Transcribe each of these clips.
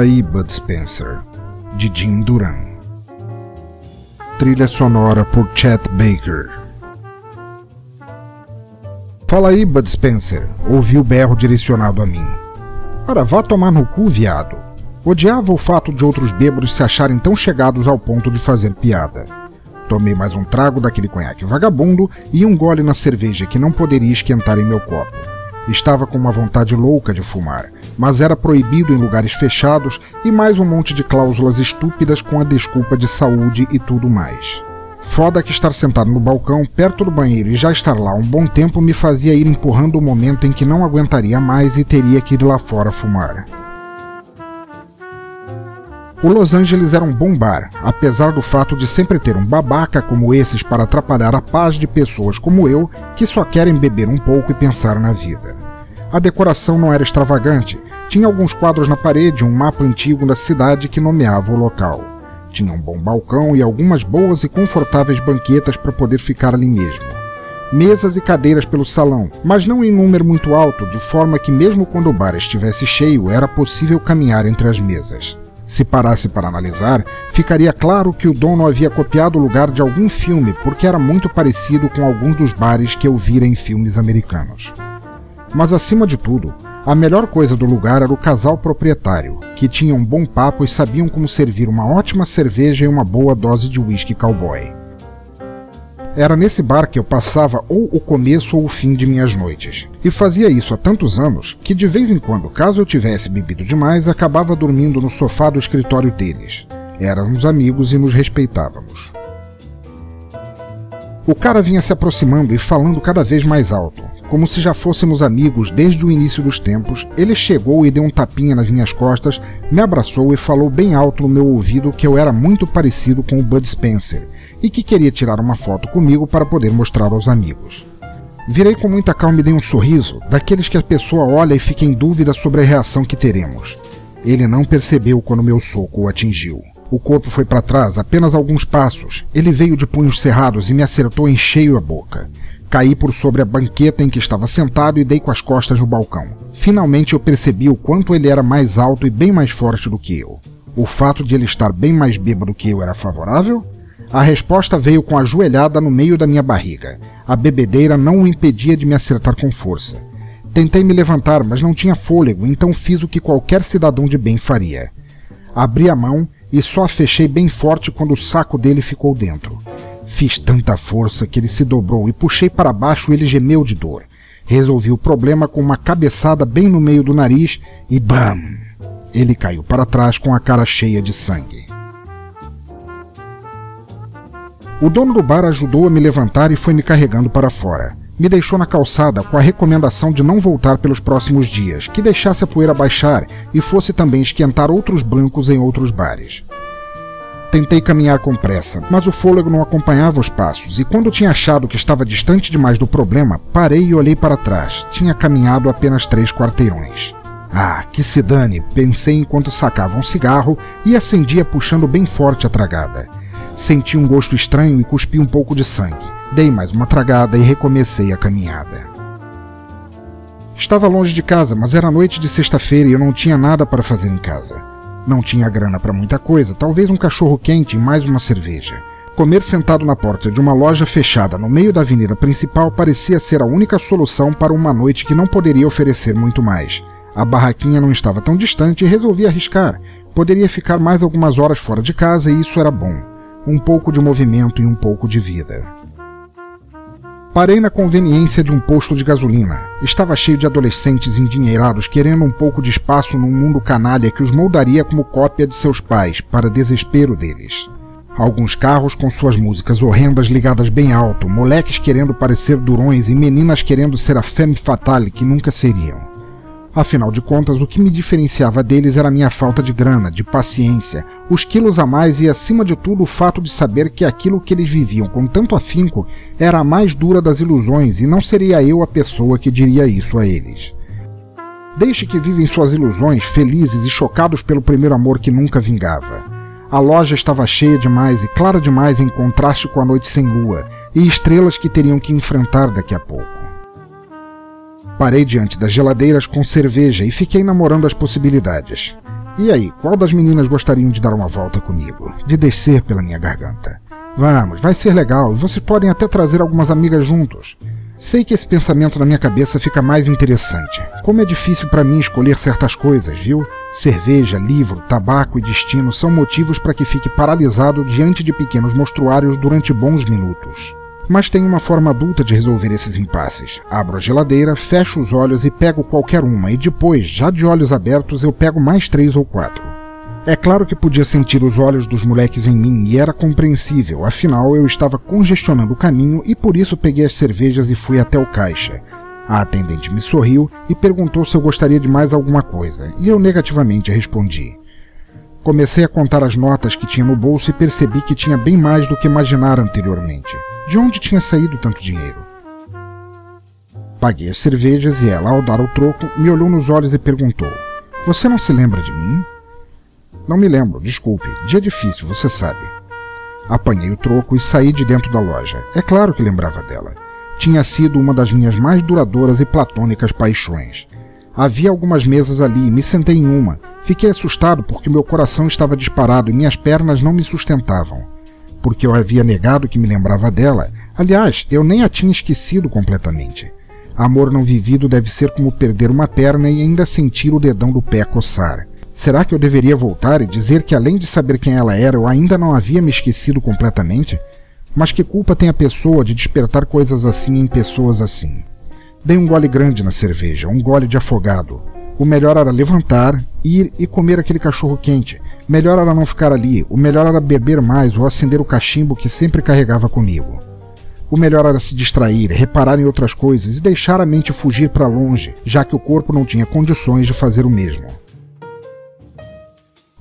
Fala aí, Bud Spencer, de Jim Duran. Trilha sonora por Chet Baker. Fala aí, Bud Spencer, ouvi o berro direcionado a mim. Ora, vá tomar no cu, viado. Odiava o fato de outros bêbados se acharem tão chegados ao ponto de fazer piada. Tomei mais um trago daquele conhaque vagabundo e um gole na cerveja que não poderia esquentar em meu copo. Estava com uma vontade louca de fumar, mas era proibido em lugares fechados e mais um monte de cláusulas estúpidas com a desculpa de saúde e tudo mais. Foda que estar sentado no balcão, perto do banheiro e já estar lá um bom tempo me fazia ir empurrando o momento em que não aguentaria mais e teria que ir lá fora fumar. O Los Angeles era um bom bar, apesar do fato de sempre ter um babaca como esses para atrapalhar a paz de pessoas como eu que só querem beber um pouco e pensar na vida. A decoração não era extravagante, tinha alguns quadros na parede um mapa antigo da cidade que nomeava o local. Tinha um bom balcão e algumas boas e confortáveis banquetas para poder ficar ali mesmo. Mesas e cadeiras pelo salão, mas não em número muito alto, de forma que, mesmo quando o bar estivesse cheio, era possível caminhar entre as mesas. Se parasse para analisar, ficaria claro que o dono havia copiado o lugar de algum filme porque era muito parecido com alguns dos bares que eu vira em filmes americanos. Mas acima de tudo, a melhor coisa do lugar era o casal proprietário, que tinha um bom papo e sabiam como servir uma ótima cerveja e uma boa dose de whisky cowboy. Era nesse bar que eu passava ou o começo ou o fim de minhas noites. E fazia isso há tantos anos que de vez em quando, caso eu tivesse bebido demais, acabava dormindo no sofá do escritório deles. Éramos amigos e nos respeitávamos. O cara vinha se aproximando e falando cada vez mais alto. Como se já fôssemos amigos desde o início dos tempos, ele chegou e deu um tapinha nas minhas costas, me abraçou e falou bem alto no meu ouvido que eu era muito parecido com o Bud Spencer e que queria tirar uma foto comigo para poder mostrar aos amigos. Virei com muita calma e dei um sorriso, daqueles que a pessoa olha e fica em dúvida sobre a reação que teremos. Ele não percebeu quando meu soco o atingiu. O corpo foi para trás apenas alguns passos. Ele veio de punhos cerrados e me acertou em cheio a boca. Caí por sobre a banqueta em que estava sentado e dei com as costas no balcão. Finalmente eu percebi o quanto ele era mais alto e bem mais forte do que eu. O fato de ele estar bem mais bêbado que eu era favorável? A resposta veio com a joelhada no meio da minha barriga. A bebedeira não o impedia de me acertar com força. Tentei me levantar, mas não tinha fôlego, então fiz o que qualquer cidadão de bem faria. Abri a mão e só a fechei bem forte quando o saco dele ficou dentro. Fiz tanta força que ele se dobrou e puxei para baixo e ele gemeu de dor. Resolvi o problema com uma cabeçada bem no meio do nariz e BAM! Ele caiu para trás com a cara cheia de sangue. O dono do bar ajudou a me levantar e foi me carregando para fora. Me deixou na calçada com a recomendação de não voltar pelos próximos dias, que deixasse a poeira baixar e fosse também esquentar outros brancos em outros bares. Tentei caminhar com pressa, mas o fôlego não acompanhava os passos, e quando tinha achado que estava distante demais do problema, parei e olhei para trás. Tinha caminhado apenas três quarteirões. Ah, que se dane, pensei enquanto sacava um cigarro e acendia puxando bem forte a tragada. Senti um gosto estranho e cuspi um pouco de sangue. Dei mais uma tragada e recomecei a caminhada. Estava longe de casa, mas era noite de sexta-feira e eu não tinha nada para fazer em casa. Não tinha grana para muita coisa, talvez um cachorro quente e mais uma cerveja. Comer sentado na porta de uma loja fechada no meio da avenida principal parecia ser a única solução para uma noite que não poderia oferecer muito mais. A barraquinha não estava tão distante e resolvi arriscar. Poderia ficar mais algumas horas fora de casa e isso era bom um pouco de movimento e um pouco de vida. Parei na conveniência de um posto de gasolina. Estava cheio de adolescentes endinheirados querendo um pouco de espaço num mundo canalha que os moldaria como cópia de seus pais, para desespero deles. Alguns carros com suas músicas horrendas ligadas bem alto, moleques querendo parecer durões e meninas querendo ser a femme fatale que nunca seriam. Afinal de contas, o que me diferenciava deles era a minha falta de grana, de paciência, os quilos a mais e, acima de tudo, o fato de saber que aquilo que eles viviam com tanto afinco era a mais dura das ilusões e não seria eu a pessoa que diria isso a eles. Deixe que vivem suas ilusões, felizes e chocados pelo primeiro amor que nunca vingava. A loja estava cheia demais e clara demais em contraste com a noite sem lua e estrelas que teriam que enfrentar daqui a pouco. Parei diante das geladeiras com cerveja e fiquei namorando as possibilidades. E aí, qual das meninas gostariam de dar uma volta comigo? De descer pela minha garganta? Vamos, vai ser legal e vocês podem até trazer algumas amigas juntos. Sei que esse pensamento na minha cabeça fica mais interessante. Como é difícil para mim escolher certas coisas, viu? Cerveja, livro, tabaco e destino são motivos para que fique paralisado diante de pequenos monstruários durante bons minutos mas tem uma forma adulta de resolver esses impasses. Abro a geladeira, fecho os olhos e pego qualquer uma, e depois, já de olhos abertos, eu pego mais três ou quatro. É claro que podia sentir os olhos dos moleques em mim e era compreensível, afinal eu estava congestionando o caminho e por isso peguei as cervejas e fui até o caixa. A atendente me sorriu e perguntou se eu gostaria de mais alguma coisa, e eu negativamente respondi. Comecei a contar as notas que tinha no bolso e percebi que tinha bem mais do que imaginara anteriormente. De onde tinha saído tanto dinheiro? Paguei as cervejas e ela, ao dar o troco, me olhou nos olhos e perguntou: Você não se lembra de mim? Não me lembro, desculpe. Dia difícil, você sabe. Apanhei o troco e saí de dentro da loja. É claro que lembrava dela. Tinha sido uma das minhas mais duradouras e platônicas paixões. Havia algumas mesas ali e me sentei em uma. Fiquei assustado porque meu coração estava disparado e minhas pernas não me sustentavam porque eu havia negado que me lembrava dela. Aliás, eu nem a tinha esquecido completamente. Amor não vivido deve ser como perder uma perna e ainda sentir o dedão do pé coçar. Será que eu deveria voltar e dizer que além de saber quem ela era, eu ainda não havia me esquecido completamente? Mas que culpa tem a pessoa de despertar coisas assim em pessoas assim? Dei um gole grande na cerveja, um gole de afogado. O melhor era levantar, ir e comer aquele cachorro quente. Melhor era não ficar ali, o melhor era beber mais ou acender o cachimbo que sempre carregava comigo. O melhor era se distrair, reparar em outras coisas e deixar a mente fugir para longe, já que o corpo não tinha condições de fazer o mesmo.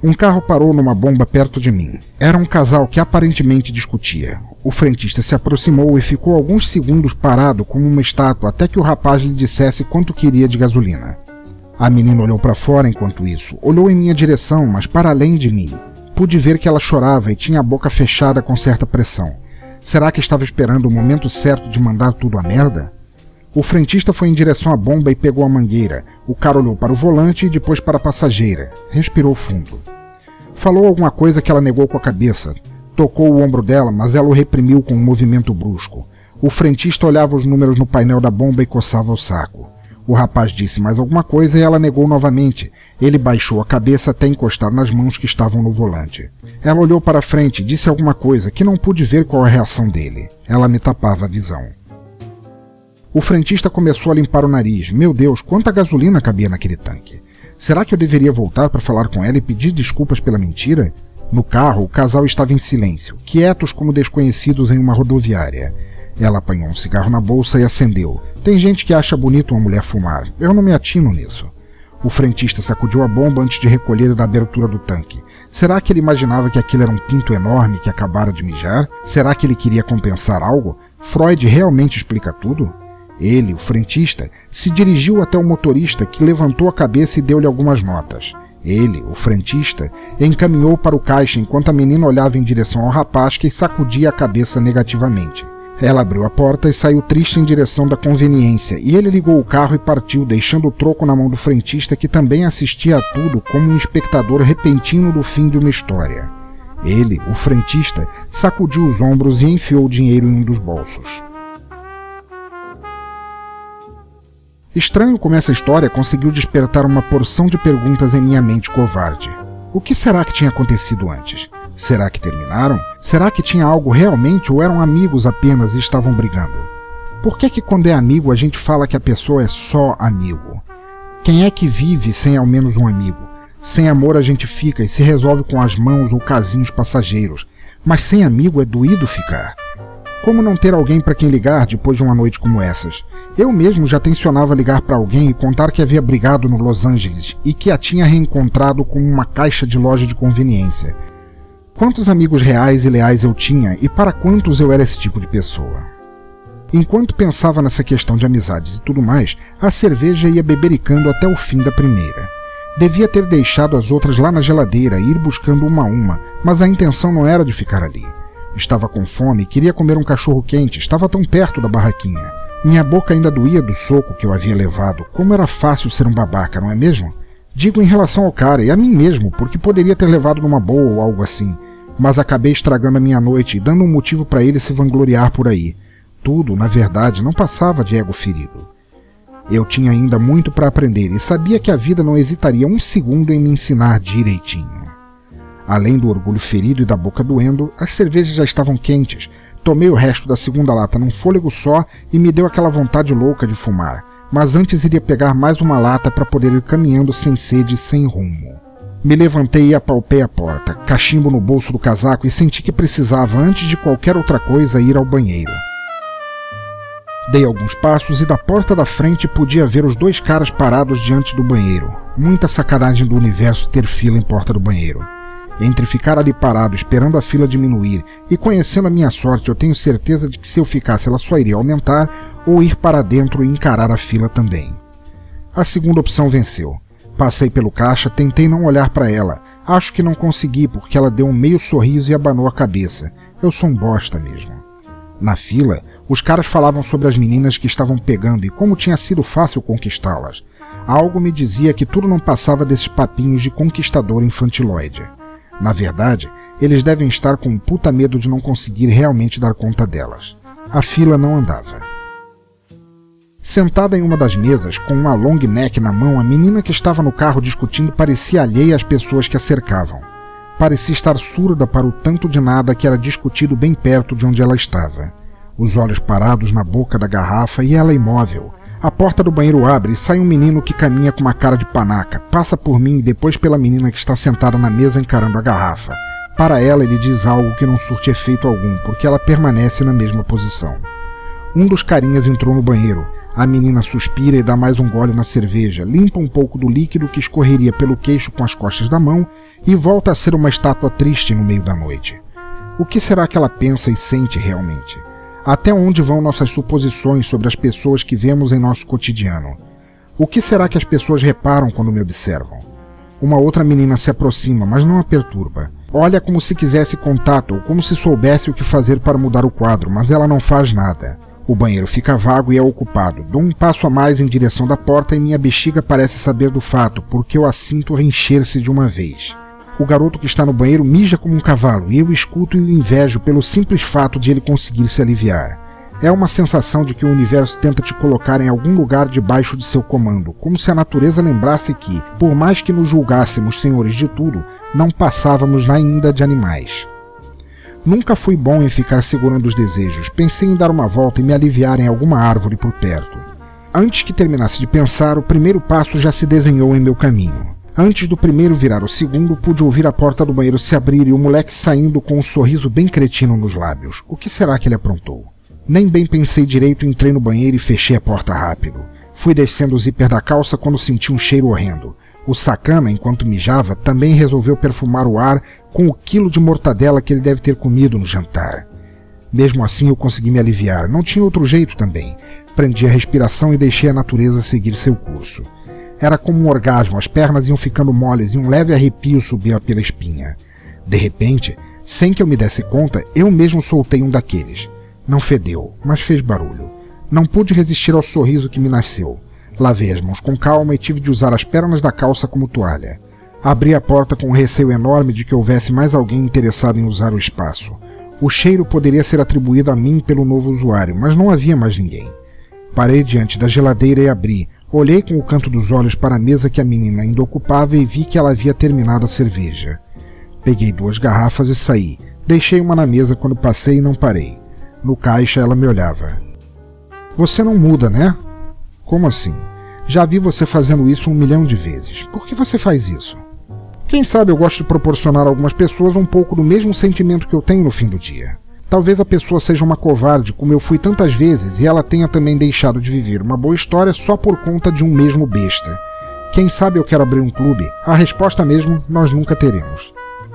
Um carro parou numa bomba perto de mim. Era um casal que aparentemente discutia. O frentista se aproximou e ficou alguns segundos parado como uma estátua até que o rapaz lhe dissesse quanto queria de gasolina. A menina olhou para fora enquanto isso, olhou em minha direção, mas para além de mim. Pude ver que ela chorava e tinha a boca fechada com certa pressão. Será que estava esperando o momento certo de mandar tudo a merda? O frentista foi em direção à bomba e pegou a mangueira. O cara olhou para o volante e depois para a passageira. Respirou fundo. Falou alguma coisa que ela negou com a cabeça. Tocou o ombro dela, mas ela o reprimiu com um movimento brusco. O frentista olhava os números no painel da bomba e coçava o saco. O rapaz disse mais alguma coisa e ela negou novamente. Ele baixou a cabeça até encostar nas mãos que estavam no volante. Ela olhou para frente e disse alguma coisa que não pude ver qual a reação dele. Ela me tapava a visão. O frentista começou a limpar o nariz. Meu Deus, quanta gasolina cabia naquele tanque. Será que eu deveria voltar para falar com ela e pedir desculpas pela mentira? No carro, o casal estava em silêncio, quietos como desconhecidos em uma rodoviária. Ela apanhou um cigarro na bolsa e acendeu. Tem gente que acha bonito uma mulher fumar. Eu não me atino nisso. O frentista sacudiu a bomba antes de recolher da abertura do tanque. Será que ele imaginava que aquilo era um pinto enorme que acabara de mijar? Será que ele queria compensar algo? Freud realmente explica tudo? Ele, o frentista, se dirigiu até o motorista que levantou a cabeça e deu-lhe algumas notas. Ele, o frentista, encaminhou para o caixa enquanto a menina olhava em direção ao rapaz que sacudia a cabeça negativamente. Ela abriu a porta e saiu triste em direção da conveniência, e ele ligou o carro e partiu, deixando o troco na mão do frentista que também assistia a tudo como um espectador repentino do fim de uma história. Ele, o frentista, sacudiu os ombros e enfiou o dinheiro em um dos bolsos. Estranho como essa história conseguiu despertar uma porção de perguntas em minha mente covarde. O que será que tinha acontecido antes? Será que terminaram? Será que tinha algo realmente ou eram amigos apenas e estavam brigando? Por que que quando é amigo a gente fala que a pessoa é só amigo? Quem é que vive sem ao menos um amigo? Sem amor a gente fica e se resolve com as mãos ou casinhos passageiros, mas sem amigo é doído ficar. Como não ter alguém para quem ligar depois de uma noite como essas? Eu mesmo já tensionava ligar para alguém e contar que havia brigado no Los Angeles e que a tinha reencontrado com uma caixa de loja de conveniência. Quantos amigos reais e leais eu tinha e para quantos eu era esse tipo de pessoa? Enquanto pensava nessa questão de amizades e tudo mais, a cerveja ia bebericando até o fim da primeira. Devia ter deixado as outras lá na geladeira e ir buscando uma a uma, mas a intenção não era de ficar ali. Estava com fome e queria comer um cachorro quente, estava tão perto da barraquinha. Minha boca ainda doía do soco que eu havia levado. Como era fácil ser um babaca, não é mesmo? Digo em relação ao cara e a mim mesmo, porque poderia ter levado numa boa ou algo assim. Mas acabei estragando a minha noite e dando um motivo para ele se vangloriar por aí. Tudo, na verdade, não passava de ego ferido. Eu tinha ainda muito para aprender e sabia que a vida não hesitaria um segundo em me ensinar direitinho. Além do orgulho ferido e da boca doendo, as cervejas já estavam quentes. Tomei o resto da segunda lata num fôlego só e me deu aquela vontade louca de fumar. Mas antes iria pegar mais uma lata para poder ir caminhando sem sede e sem rumo. Me levantei e apalpei a porta, cachimbo no bolso do casaco e senti que precisava, antes de qualquer outra coisa, ir ao banheiro. Dei alguns passos e da porta da frente podia ver os dois caras parados diante do banheiro. Muita sacanagem do universo ter fila em porta do banheiro. Entre ficar ali parado esperando a fila diminuir e conhecendo a minha sorte, eu tenho certeza de que se eu ficasse ela só iria aumentar ou ir para dentro e encarar a fila também. A segunda opção venceu. Passei pelo caixa, tentei não olhar para ela. Acho que não consegui porque ela deu um meio sorriso e abanou a cabeça. Eu sou um bosta mesmo. Na fila, os caras falavam sobre as meninas que estavam pegando e como tinha sido fácil conquistá-las. Algo me dizia que tudo não passava desses papinhos de conquistador infantiloide. Na verdade, eles devem estar com um puta medo de não conseguir realmente dar conta delas. A fila não andava. Sentada em uma das mesas, com uma long neck na mão, a menina que estava no carro discutindo parecia alheia às pessoas que a cercavam. Parecia estar surda para o tanto de nada que era discutido bem perto de onde ela estava. Os olhos parados na boca da garrafa e ela imóvel, a porta do banheiro abre e sai um menino que caminha com uma cara de panaca, passa por mim e depois pela menina que está sentada na mesa encarando a garrafa. Para ela, ele diz algo que não surte efeito algum, porque ela permanece na mesma posição. Um dos carinhas entrou no banheiro. A menina suspira e dá mais um gole na cerveja, limpa um pouco do líquido que escorreria pelo queixo com as costas da mão e volta a ser uma estátua triste no meio da noite. O que será que ela pensa e sente realmente? Até onde vão nossas suposições sobre as pessoas que vemos em nosso cotidiano? O que será que as pessoas reparam quando me observam? Uma outra menina se aproxima, mas não a perturba. Olha como se quisesse contato ou como se soubesse o que fazer para mudar o quadro, mas ela não faz nada. O banheiro fica vago e é ocupado. Dou um passo a mais em direção da porta e minha bexiga parece saber do fato, porque eu a sinto reencher-se de uma vez. O garoto que está no banheiro mija como um cavalo e eu escuto e o invejo pelo simples fato de ele conseguir se aliviar. É uma sensação de que o universo tenta te colocar em algum lugar debaixo de seu comando, como se a natureza lembrasse que, por mais que nos julgássemos senhores de tudo, não passávamos ainda de animais. Nunca fui bom em ficar segurando os desejos. Pensei em dar uma volta e me aliviar em alguma árvore por perto. Antes que terminasse de pensar, o primeiro passo já se desenhou em meu caminho. Antes do primeiro virar o segundo, pude ouvir a porta do banheiro se abrir e o moleque saindo com um sorriso bem cretino nos lábios. O que será que ele aprontou? Nem bem pensei direito, entrei no banheiro e fechei a porta rápido. Fui descendo o zíper da calça quando senti um cheiro horrendo. O sacana, enquanto mijava, também resolveu perfumar o ar com o quilo de mortadela que ele deve ter comido no jantar. Mesmo assim, eu consegui me aliviar. Não tinha outro jeito também. Prendi a respiração e deixei a natureza seguir seu curso. Era como um orgasmo, as pernas iam ficando moles e um leve arrepio subia pela espinha. De repente, sem que eu me desse conta, eu mesmo soltei um daqueles. Não fedeu, mas fez barulho. Não pude resistir ao sorriso que me nasceu. Lavei as mãos com calma e tive de usar as pernas da calça como toalha. Abri a porta com um receio enorme de que houvesse mais alguém interessado em usar o espaço. O cheiro poderia ser atribuído a mim pelo novo usuário, mas não havia mais ninguém. Parei diante da geladeira e abri, Olhei com o canto dos olhos para a mesa que a menina ainda ocupava e vi que ela havia terminado a cerveja. Peguei duas garrafas e saí. Deixei uma na mesa quando passei e não parei. No caixa ela me olhava. Você não muda, né? Como assim? Já vi você fazendo isso um milhão de vezes. Por que você faz isso? Quem sabe eu gosto de proporcionar a algumas pessoas um pouco do mesmo sentimento que eu tenho no fim do dia. Talvez a pessoa seja uma covarde, como eu fui tantas vezes, e ela tenha também deixado de viver uma boa história só por conta de um mesmo besta. Quem sabe eu quero abrir um clube? A resposta mesmo nós nunca teremos.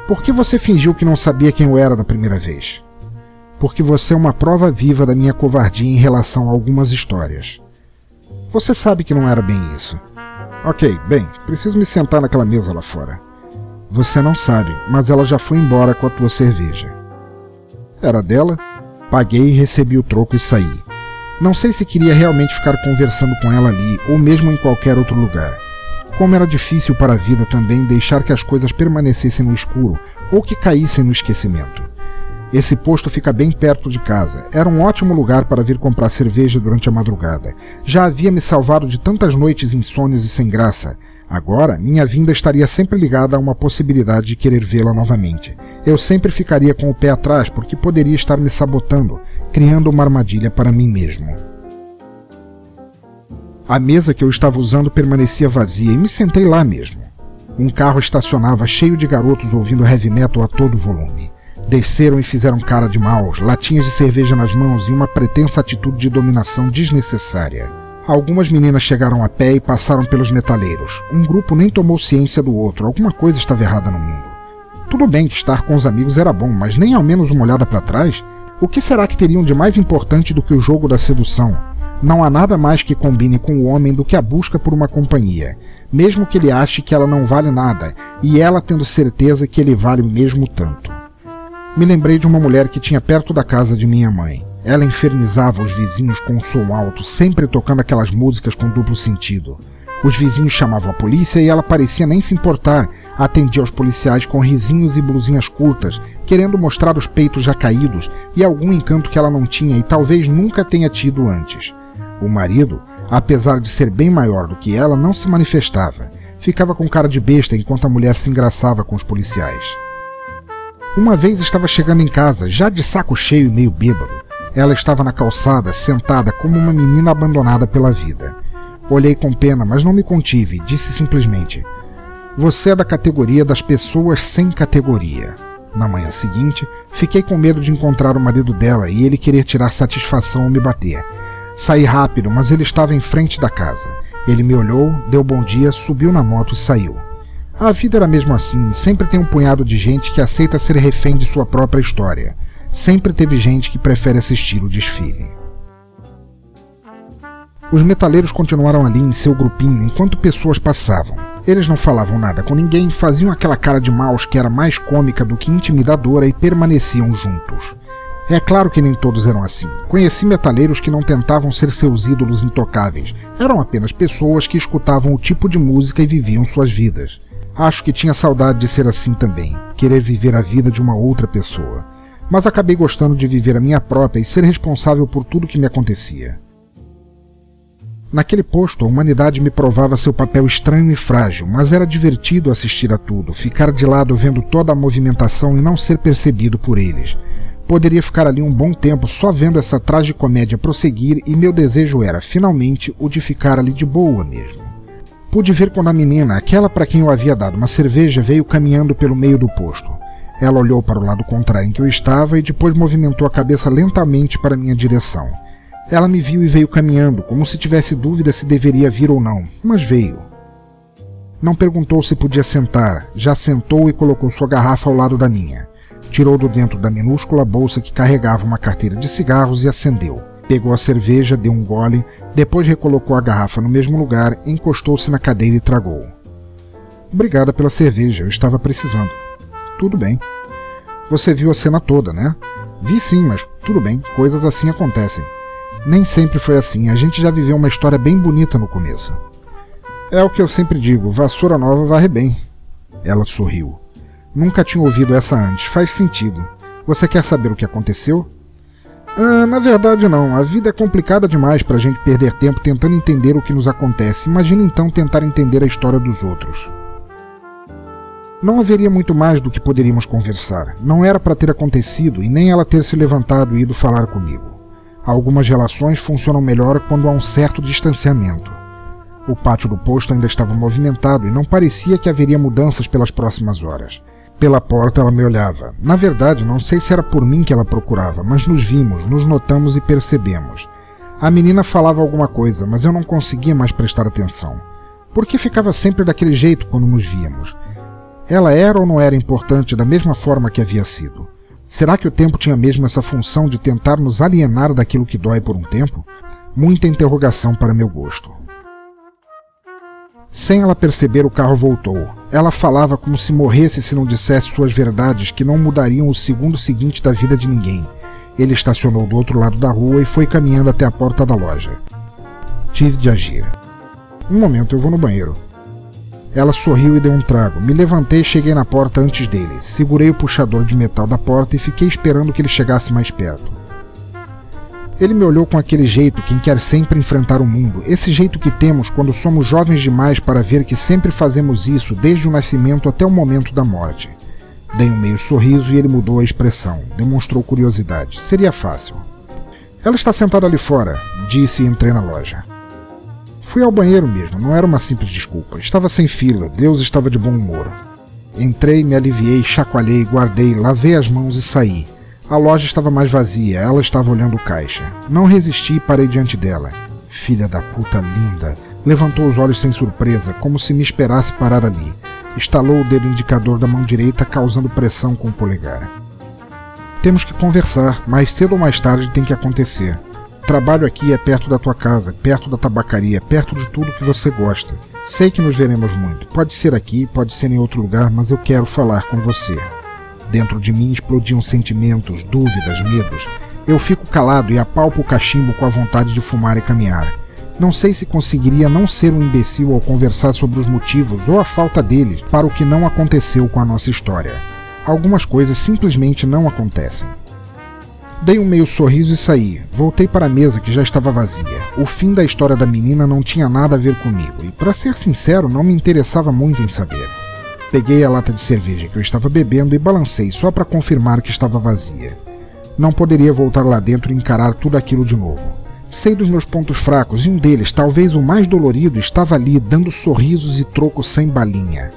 Por que você fingiu que não sabia quem eu era da primeira vez? Porque você é uma prova viva da minha covardia em relação a algumas histórias. Você sabe que não era bem isso. Ok, bem, preciso me sentar naquela mesa lá fora. Você não sabe, mas ela já foi embora com a tua cerveja. Era dela? Paguei, recebi o troco e saí. Não sei se queria realmente ficar conversando com ela ali ou mesmo em qualquer outro lugar. Como era difícil para a vida também deixar que as coisas permanecessem no escuro ou que caíssem no esquecimento. Esse posto fica bem perto de casa. Era um ótimo lugar para vir comprar cerveja durante a madrugada. Já havia me salvado de tantas noites insônias e sem graça. Agora, minha vinda estaria sempre ligada a uma possibilidade de querer vê-la novamente. Eu sempre ficaria com o pé atrás porque poderia estar me sabotando, criando uma armadilha para mim mesmo. A mesa que eu estava usando permanecia vazia e me sentei lá mesmo. Um carro estacionava cheio de garotos ouvindo heavy metal a todo volume. Desceram e fizeram cara de maus, latinhas de cerveja nas mãos e uma pretensa atitude de dominação desnecessária. Algumas meninas chegaram a pé e passaram pelos metaleiros. Um grupo nem tomou ciência do outro, alguma coisa estava errada no mundo. Tudo bem que estar com os amigos era bom, mas nem ao menos uma olhada para trás? O que será que teriam de mais importante do que o jogo da sedução? Não há nada mais que combine com o homem do que a busca por uma companhia, mesmo que ele ache que ela não vale nada, e ela tendo certeza que ele vale mesmo tanto. Me lembrei de uma mulher que tinha perto da casa de minha mãe. Ela infernizava os vizinhos com um som alto, sempre tocando aquelas músicas com duplo sentido. Os vizinhos chamavam a polícia e ela parecia nem se importar, atendia aos policiais com risinhos e blusinhas curtas, querendo mostrar os peitos já caídos e algum encanto que ela não tinha e talvez nunca tenha tido antes. O marido, apesar de ser bem maior do que ela, não se manifestava. Ficava com cara de besta enquanto a mulher se engraçava com os policiais. Uma vez estava chegando em casa, já de saco cheio e meio bêbado. Ela estava na calçada, sentada como uma menina abandonada pela vida. Olhei com pena, mas não me contive, disse simplesmente: Você é da categoria das pessoas sem categoria. Na manhã seguinte, fiquei com medo de encontrar o marido dela e ele querer tirar satisfação ou me bater. Saí rápido, mas ele estava em frente da casa. Ele me olhou, deu bom dia, subiu na moto e saiu. A vida era mesmo assim, sempre tem um punhado de gente que aceita ser refém de sua própria história. Sempre teve gente que prefere assistir o desfile. Os metaleiros continuaram ali em seu grupinho enquanto pessoas passavam. Eles não falavam nada com ninguém, faziam aquela cara de maus que era mais cômica do que intimidadora e permaneciam juntos. É claro que nem todos eram assim. Conheci metaleiros que não tentavam ser seus ídolos intocáveis. Eram apenas pessoas que escutavam o tipo de música e viviam suas vidas. Acho que tinha saudade de ser assim também, querer viver a vida de uma outra pessoa. Mas acabei gostando de viver a minha própria e ser responsável por tudo que me acontecia. Naquele posto, a humanidade me provava seu papel estranho e frágil, mas era divertido assistir a tudo, ficar de lado vendo toda a movimentação e não ser percebido por eles. Poderia ficar ali um bom tempo só vendo essa tragicomédia prosseguir e meu desejo era, finalmente, o de ficar ali de boa mesmo. Pude ver quando a menina, aquela para quem eu havia dado uma cerveja, veio caminhando pelo meio do posto. Ela olhou para o lado contrário em que eu estava e depois movimentou a cabeça lentamente para minha direção. Ela me viu e veio caminhando, como se tivesse dúvida se deveria vir ou não, mas veio. Não perguntou se podia sentar, já sentou e colocou sua garrafa ao lado da minha. Tirou do dentro da minúscula bolsa que carregava uma carteira de cigarros e acendeu. Pegou a cerveja, deu um gole, depois recolocou a garrafa no mesmo lugar, encostou-se na cadeira e tragou. Obrigada pela cerveja, eu estava precisando. Tudo bem. Você viu a cena toda, né? Vi sim, mas tudo bem, coisas assim acontecem. Nem sempre foi assim, a gente já viveu uma história bem bonita no começo. É o que eu sempre digo, vassoura nova varre bem. Ela sorriu. Nunca tinha ouvido essa antes. Faz sentido. Você quer saber o que aconteceu? Ah, na verdade não. A vida é complicada demais para a gente perder tempo tentando entender o que nos acontece. Imagina então tentar entender a história dos outros. Não haveria muito mais do que poderíamos conversar. Não era para ter acontecido e nem ela ter se levantado e ido falar comigo. Algumas relações funcionam melhor quando há um certo distanciamento. O pátio do posto ainda estava movimentado e não parecia que haveria mudanças pelas próximas horas. Pela porta ela me olhava. Na verdade, não sei se era por mim que ela procurava, mas nos vimos, nos notamos e percebemos. A menina falava alguma coisa, mas eu não conseguia mais prestar atenção. Por que ficava sempre daquele jeito quando nos víamos? Ela era ou não era importante da mesma forma que havia sido? Será que o tempo tinha mesmo essa função de tentar nos alienar daquilo que dói por um tempo? Muita interrogação para meu gosto. Sem ela perceber, o carro voltou. Ela falava como se morresse se não dissesse suas verdades que não mudariam o segundo seguinte da vida de ninguém. Ele estacionou do outro lado da rua e foi caminhando até a porta da loja. Tive de agir. Um momento, eu vou no banheiro. Ela sorriu e deu um trago. Me levantei e cheguei na porta antes dele. Segurei o puxador de metal da porta e fiquei esperando que ele chegasse mais perto. Ele me olhou com aquele jeito quem quer sempre enfrentar o mundo, esse jeito que temos quando somos jovens demais para ver que sempre fazemos isso desde o nascimento até o momento da morte. Dei um meio sorriso e ele mudou a expressão, demonstrou curiosidade. Seria fácil. Ela está sentada ali fora, disse e entrei na loja. Fui ao banheiro mesmo, não era uma simples desculpa. Estava sem fila, Deus estava de bom humor. Entrei, me aliviei, chacoalhei, guardei, lavei as mãos e saí. A loja estava mais vazia, ela estava olhando o caixa. Não resisti e parei diante dela. Filha da puta linda. Levantou os olhos sem surpresa, como se me esperasse parar ali. Estalou o dedo indicador da mão direita, causando pressão com o polegar. Temos que conversar, mais cedo ou mais tarde tem que acontecer. Trabalho aqui é perto da tua casa, perto da tabacaria, perto de tudo que você gosta. Sei que nos veremos muito. Pode ser aqui, pode ser em outro lugar, mas eu quero falar com você. Dentro de mim explodiam sentimentos, dúvidas, medos. Eu fico calado e apalpo o cachimbo com a vontade de fumar e caminhar. Não sei se conseguiria não ser um imbecil ao conversar sobre os motivos ou a falta deles para o que não aconteceu com a nossa história. Algumas coisas simplesmente não acontecem. Dei um meio sorriso e saí. Voltei para a mesa que já estava vazia. O fim da história da menina não tinha nada a ver comigo e, para ser sincero, não me interessava muito em saber. Peguei a lata de cerveja que eu estava bebendo e balancei só para confirmar que estava vazia. Não poderia voltar lá dentro e encarar tudo aquilo de novo. Sei dos meus pontos fracos e um deles, talvez o mais dolorido, estava ali dando sorrisos e trocos sem balinha.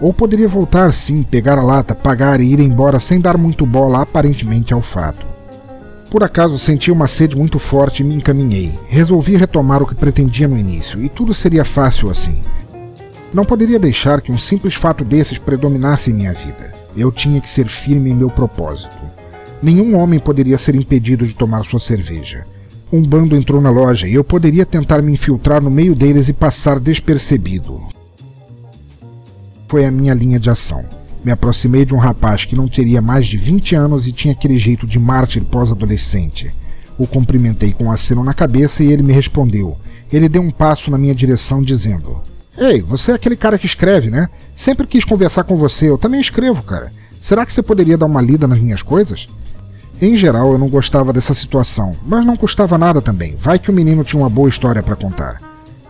Ou poderia voltar sim, pegar a lata, pagar e ir embora sem dar muito bola aparentemente ao fato. Por acaso senti uma sede muito forte e me encaminhei. Resolvi retomar o que pretendia no início, e tudo seria fácil assim. Não poderia deixar que um simples fato desses predominasse em minha vida. Eu tinha que ser firme em meu propósito. Nenhum homem poderia ser impedido de tomar sua cerveja. Um bando entrou na loja e eu poderia tentar me infiltrar no meio deles e passar despercebido. Foi a minha linha de ação. Me aproximei de um rapaz que não teria mais de 20 anos e tinha aquele jeito de mártir pós-adolescente. O cumprimentei com um aceno na cabeça e ele me respondeu. Ele deu um passo na minha direção, dizendo: Ei, você é aquele cara que escreve, né? Sempre quis conversar com você, eu também escrevo, cara. Será que você poderia dar uma lida nas minhas coisas? Em geral, eu não gostava dessa situação, mas não custava nada também. Vai que o menino tinha uma boa história para contar.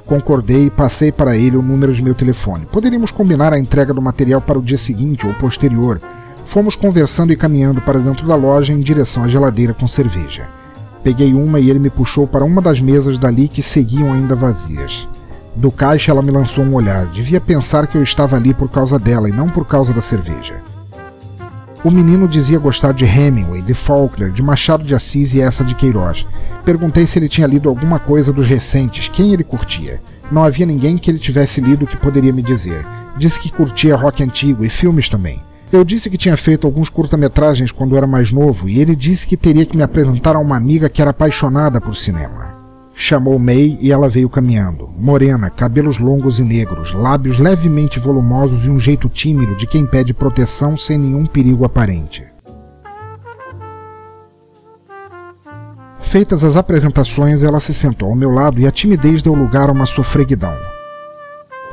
Concordei e passei para ele o número de meu telefone. Poderíamos combinar a entrega do material para o dia seguinte ou posterior. Fomos conversando e caminhando para dentro da loja em direção à geladeira com cerveja. Peguei uma e ele me puxou para uma das mesas dali que seguiam ainda vazias. Do caixa ela me lançou um olhar. Devia pensar que eu estava ali por causa dela e não por causa da cerveja. O menino dizia gostar de Hemingway, de Faulkner, de Machado de Assis e essa de Queiroz. Perguntei se ele tinha lido alguma coisa dos recentes, quem ele curtia. Não havia ninguém que ele tivesse lido que poderia me dizer. Disse que curtia rock antigo e filmes também. Eu disse que tinha feito alguns curta-metragens quando era mais novo e ele disse que teria que me apresentar a uma amiga que era apaixonada por cinema. Chamou May e ela veio caminhando. Morena, cabelos longos e negros, lábios levemente volumosos e um jeito tímido de quem pede proteção sem nenhum perigo aparente. Feitas as apresentações, ela se sentou ao meu lado e a timidez deu lugar a uma sofreguidão.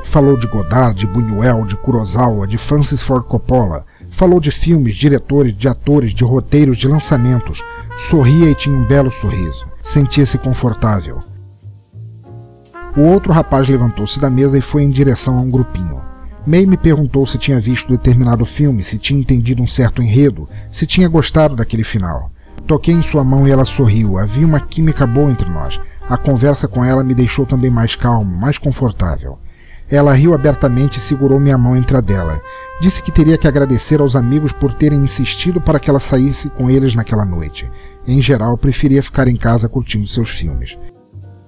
Falou de Godard, de Buñuel, de Kurosawa, de Francis Ford Coppola. Falou de filmes, diretores, de atores, de roteiros, de lançamentos. Sorria e tinha um belo sorriso sentia-se confortável. O outro rapaz levantou-se da mesa e foi em direção a um grupinho. May me perguntou se tinha visto determinado filme, se tinha entendido um certo enredo, se tinha gostado daquele final. Toquei em sua mão e ela sorriu. Havia uma química boa entre nós. A conversa com ela me deixou também mais calmo, mais confortável. Ela riu abertamente e segurou minha mão entre a dela. Disse que teria que agradecer aos amigos por terem insistido para que ela saísse com eles naquela noite. Em geral, preferia ficar em casa curtindo seus filmes.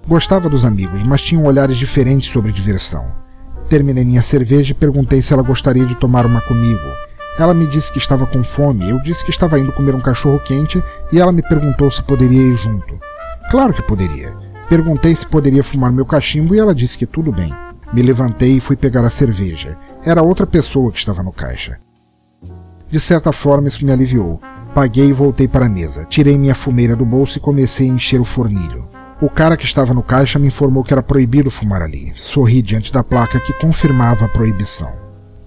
Gostava dos amigos, mas tinham olhares diferentes sobre diversão. Terminei minha cerveja e perguntei se ela gostaria de tomar uma comigo. Ela me disse que estava com fome, eu disse que estava indo comer um cachorro quente e ela me perguntou se poderia ir junto. Claro que poderia. Perguntei se poderia fumar meu cachimbo e ela disse que tudo bem. Me levantei e fui pegar a cerveja. Era outra pessoa que estava no caixa. De certa forma, isso me aliviou. Paguei e voltei para a mesa. Tirei minha fumeira do bolso e comecei a encher o fornilho. O cara que estava no caixa me informou que era proibido fumar ali. Sorri diante da placa que confirmava a proibição.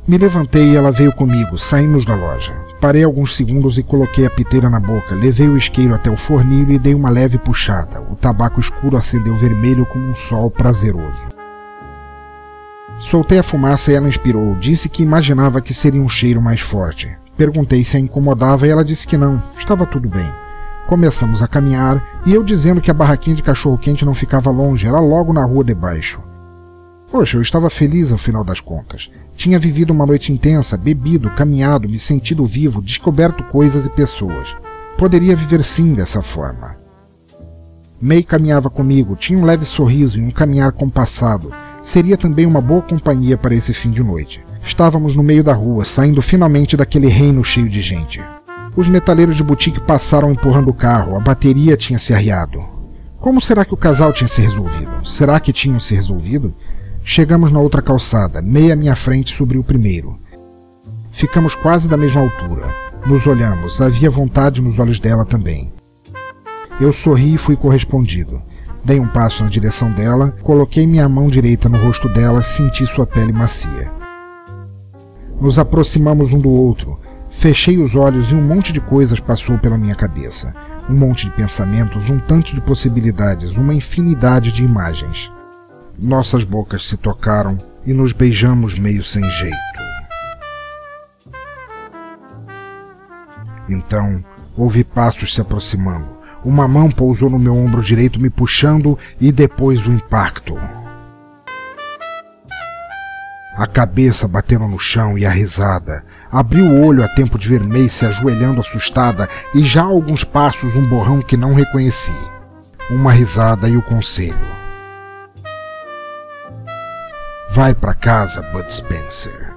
Me levantei e ela veio comigo. Saímos da loja. Parei alguns segundos e coloquei a piteira na boca. Levei o isqueiro até o fornilho e dei uma leve puxada. O tabaco escuro acendeu vermelho como um sol prazeroso. Soltei a fumaça e ela inspirou. Disse que imaginava que seria um cheiro mais forte. Perguntei se a incomodava e ela disse que não, estava tudo bem. Começamos a caminhar e eu dizendo que a barraquinha de cachorro-quente não ficava longe, era logo na rua debaixo. Poxa, eu estava feliz ao final das contas. Tinha vivido uma noite intensa, bebido, caminhado, me sentido vivo, descoberto coisas e pessoas. Poderia viver sim dessa forma. May caminhava comigo, tinha um leve sorriso e um caminhar compassado, seria também uma boa companhia para esse fim de noite. Estávamos no meio da rua, saindo finalmente daquele reino cheio de gente. Os metaleiros de boutique passaram empurrando o carro, a bateria tinha se arriado. Como será que o casal tinha se resolvido? Será que tinham se resolvido? Chegamos na outra calçada, meia minha frente sobre o primeiro. Ficamos quase da mesma altura. Nos olhamos, havia vontade nos olhos dela também. Eu sorri e fui correspondido. Dei um passo na direção dela, coloquei minha mão direita no rosto dela, senti sua pele macia. Nos aproximamos um do outro. Fechei os olhos e um monte de coisas passou pela minha cabeça. Um monte de pensamentos, um tanto de possibilidades, uma infinidade de imagens. Nossas bocas se tocaram e nos beijamos meio sem jeito. Então, ouvi passos se aproximando. Uma mão pousou no meu ombro direito, me puxando, e depois o impacto. A cabeça batendo no chão e a risada. Abri o olho a tempo de ver May se ajoelhando assustada e já alguns passos um borrão que não reconheci. Uma risada e o conselho. Vai para casa, Bud Spencer.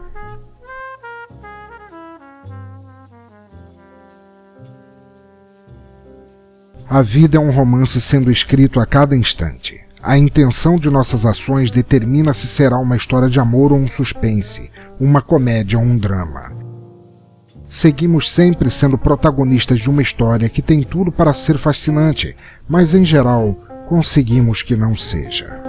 A vida é um romance sendo escrito a cada instante. A intenção de nossas ações determina se será uma história de amor ou um suspense, uma comédia ou um drama. Seguimos sempre sendo protagonistas de uma história que tem tudo para ser fascinante, mas em geral conseguimos que não seja.